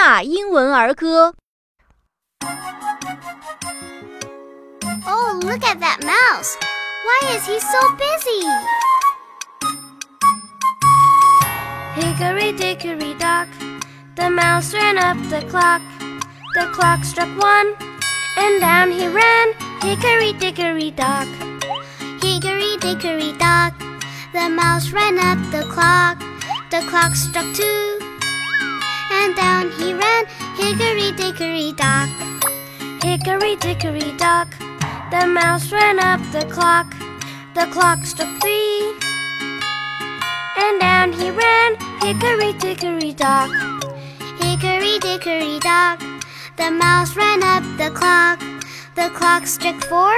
纳英文儿歌》。Oh, look at that mouse! Why is he so busy? Hickory dickory dock, the mouse ran up the clock. The clock struck one, and down he ran. Hickory dickory dock. Hickory dickory dock, the mouse ran up the clock. The clock struck two, and down he ran. Hickory dickory dock. Hickory dickory dock, the mouse ran up the clock. The clock struck three, and down he ran. Hickory dickory dock. Hickory dickory dock, the mouse ran up the clock. The clock struck four,